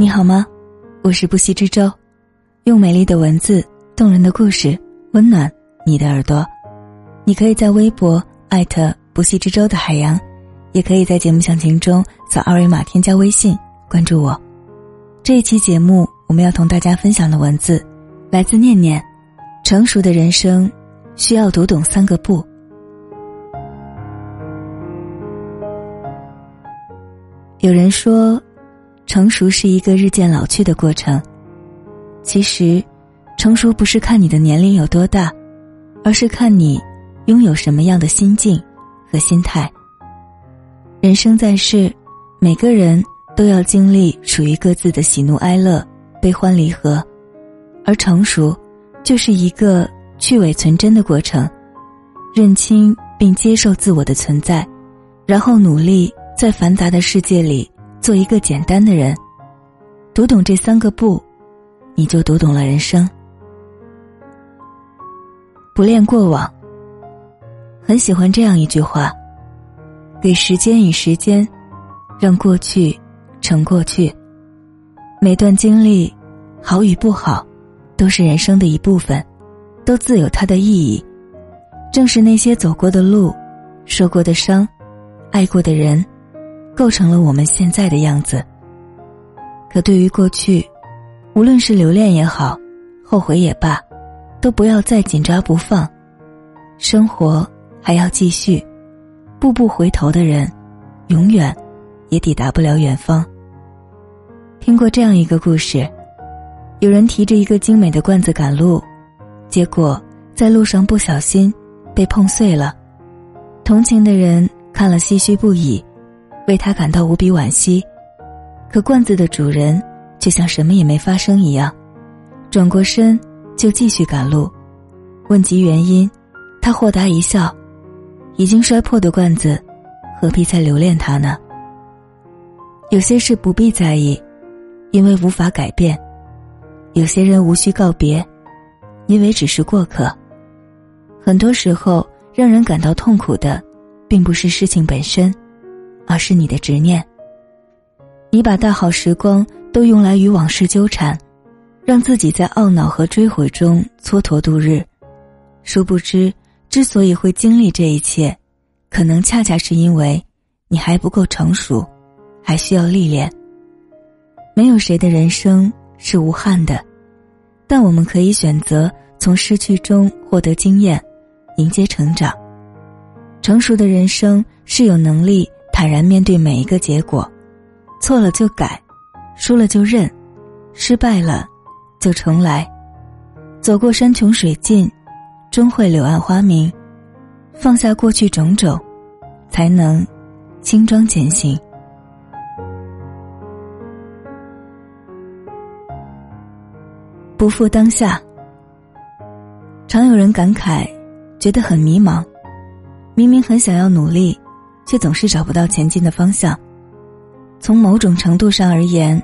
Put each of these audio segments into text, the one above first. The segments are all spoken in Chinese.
你好吗？我是不息之舟，用美丽的文字、动人的故事温暖你的耳朵。你可以在微博艾特不息之舟的海洋，也可以在节目详情中扫二维码添加微信关注我。这一期节目我们要同大家分享的文字来自念念。成熟的人生需要读懂三个不。有人说。成熟是一个日渐老去的过程。其实，成熟不是看你的年龄有多大，而是看你拥有什么样的心境和心态。人生在世，每个人都要经历属于各自的喜怒哀乐、悲欢离合，而成熟，就是一个去伪存真的过程，认清并接受自我的存在，然后努力在繁杂的世界里。做一个简单的人，读懂这三个不，你就读懂了人生。不恋过往。很喜欢这样一句话：给时间与时间，让过去成过去。每段经历，好与不好，都是人生的一部分，都自有它的意义。正是那些走过的路，受过的伤，爱过的人。构成了我们现在的样子。可对于过去，无论是留恋也好，后悔也罢，都不要再紧抓不放。生活还要继续，步步回头的人，永远也抵达不了远方。听过这样一个故事：有人提着一个精美的罐子赶路，结果在路上不小心被碰碎了。同情的人看了唏嘘不已。为他感到无比惋惜，可罐子的主人却像什么也没发生一样，转过身就继续赶路。问及原因，他豁达一笑：“已经摔破的罐子，何必再留恋它呢？”有些事不必在意，因为无法改变；有些人无需告别，因为只是过客。很多时候，让人感到痛苦的，并不是事情本身。而是你的执念。你把大好时光都用来与往事纠缠，让自己在懊恼和追悔中蹉跎度日。殊不知，之所以会经历这一切，可能恰恰是因为你还不够成熟，还需要历练。没有谁的人生是无憾的，但我们可以选择从失去中获得经验，迎接成长。成熟的人生是有能力。坦然面对每一个结果，错了就改，输了就认，失败了就重来，走过山穷水尽，终会柳暗花明。放下过去种种，才能轻装前行。不负当下。常有人感慨，觉得很迷茫，明明很想要努力。却总是找不到前进的方向。从某种程度上而言，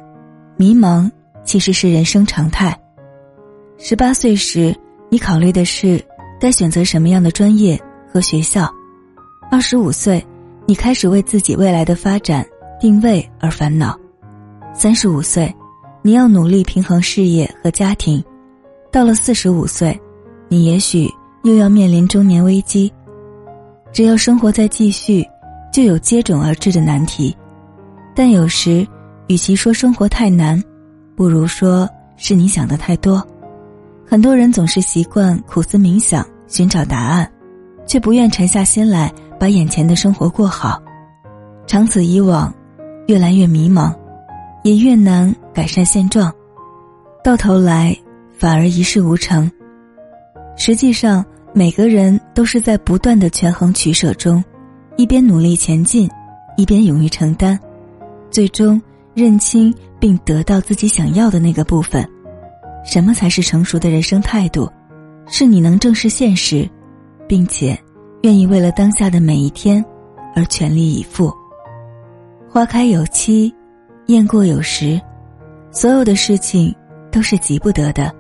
迷茫其实是人生常态。十八岁时，你考虑的是该选择什么样的专业和学校；二十五岁，你开始为自己未来的发展定位而烦恼；三十五岁，你要努力平衡事业和家庭；到了四十五岁，你也许又要面临中年危机。只要生活在继续。就有接踵而至的难题，但有时，与其说生活太难，不如说是你想的太多。很多人总是习惯苦思冥想寻找答案，却不愿沉下心来把眼前的生活过好。长此以往，越来越迷茫，也越难改善现状，到头来反而一事无成。实际上，每个人都是在不断的权衡取舍中。一边努力前进，一边勇于承担，最终认清并得到自己想要的那个部分。什么才是成熟的人生态度？是你能正视现实，并且愿意为了当下的每一天而全力以赴。花开有期，雁过有时，所有的事情都是急不得的。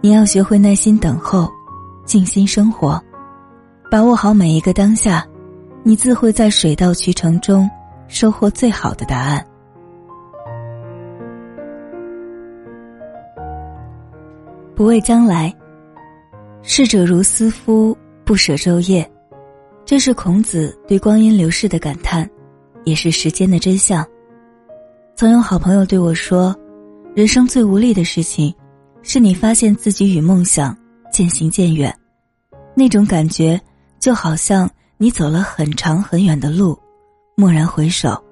你要学会耐心等候，静心生活，把握好每一个当下。你自会在水到渠成中收获最好的答案。不畏将来逝者如斯夫不舍昼夜。这是孔子对光阴流逝的感叹也是时间的真相。曾有好朋友对我说人生最无力的事情是你发现自己与梦想渐行渐远。那种感觉就好像你走了很长很远的路，蓦然回首，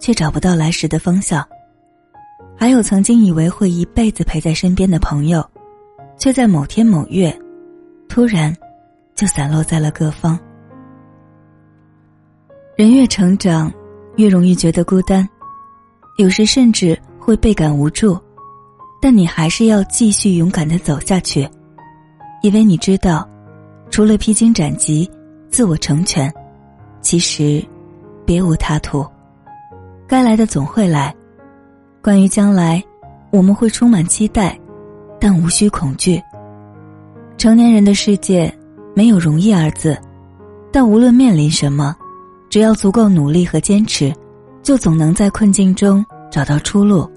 却找不到来时的方向。”还有曾经以为会一辈子陪在身边的朋友，却在某天某月，突然就散落在了各方。人越成长，越容易觉得孤单，有时甚至会倍感无助，但你还是要继续勇敢的走下去，因为你知道，除了披荆斩棘、自我成全，其实别无他途。该来的总会来，关于将来，我们会充满期待，但无需恐惧。成年人的世界没有容易二字，但无论面临什么。只要足够努力和坚持，就总能在困境中找到出路，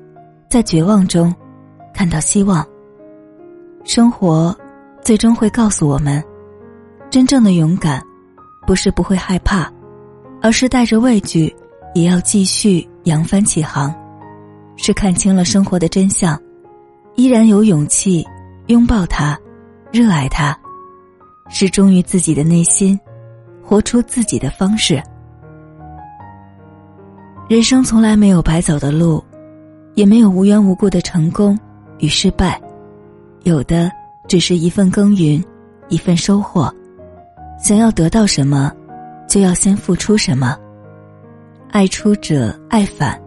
在绝望中看到希望。生活最终会告诉我们，真正的勇敢，不是不会害怕，而是带着畏惧也要继续扬帆起航；是看清了生活的真相，依然有勇气拥抱它，热爱它；是忠于自己的内心，活出自己的方式。人生从来没有白走的路，也没有无缘无故的成功与失败，有的只是一份耕耘，一份收获。想要得到什么，就要先付出什么。爱出者爱返，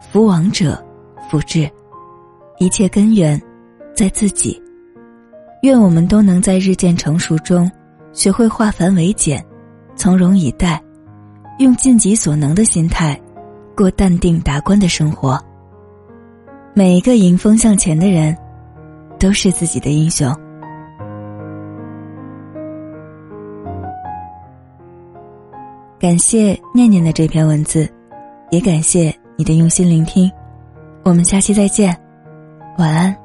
福往者福至，一切根源在自己。愿我们都能在日渐成熟中，学会化繁为简，从容以待，用尽己所能的心态。过淡定达观的生活。每一个迎风向前的人，都是自己的英雄。感谢念念的这篇文字，也感谢你的用心聆听。我们下期再见，晚安。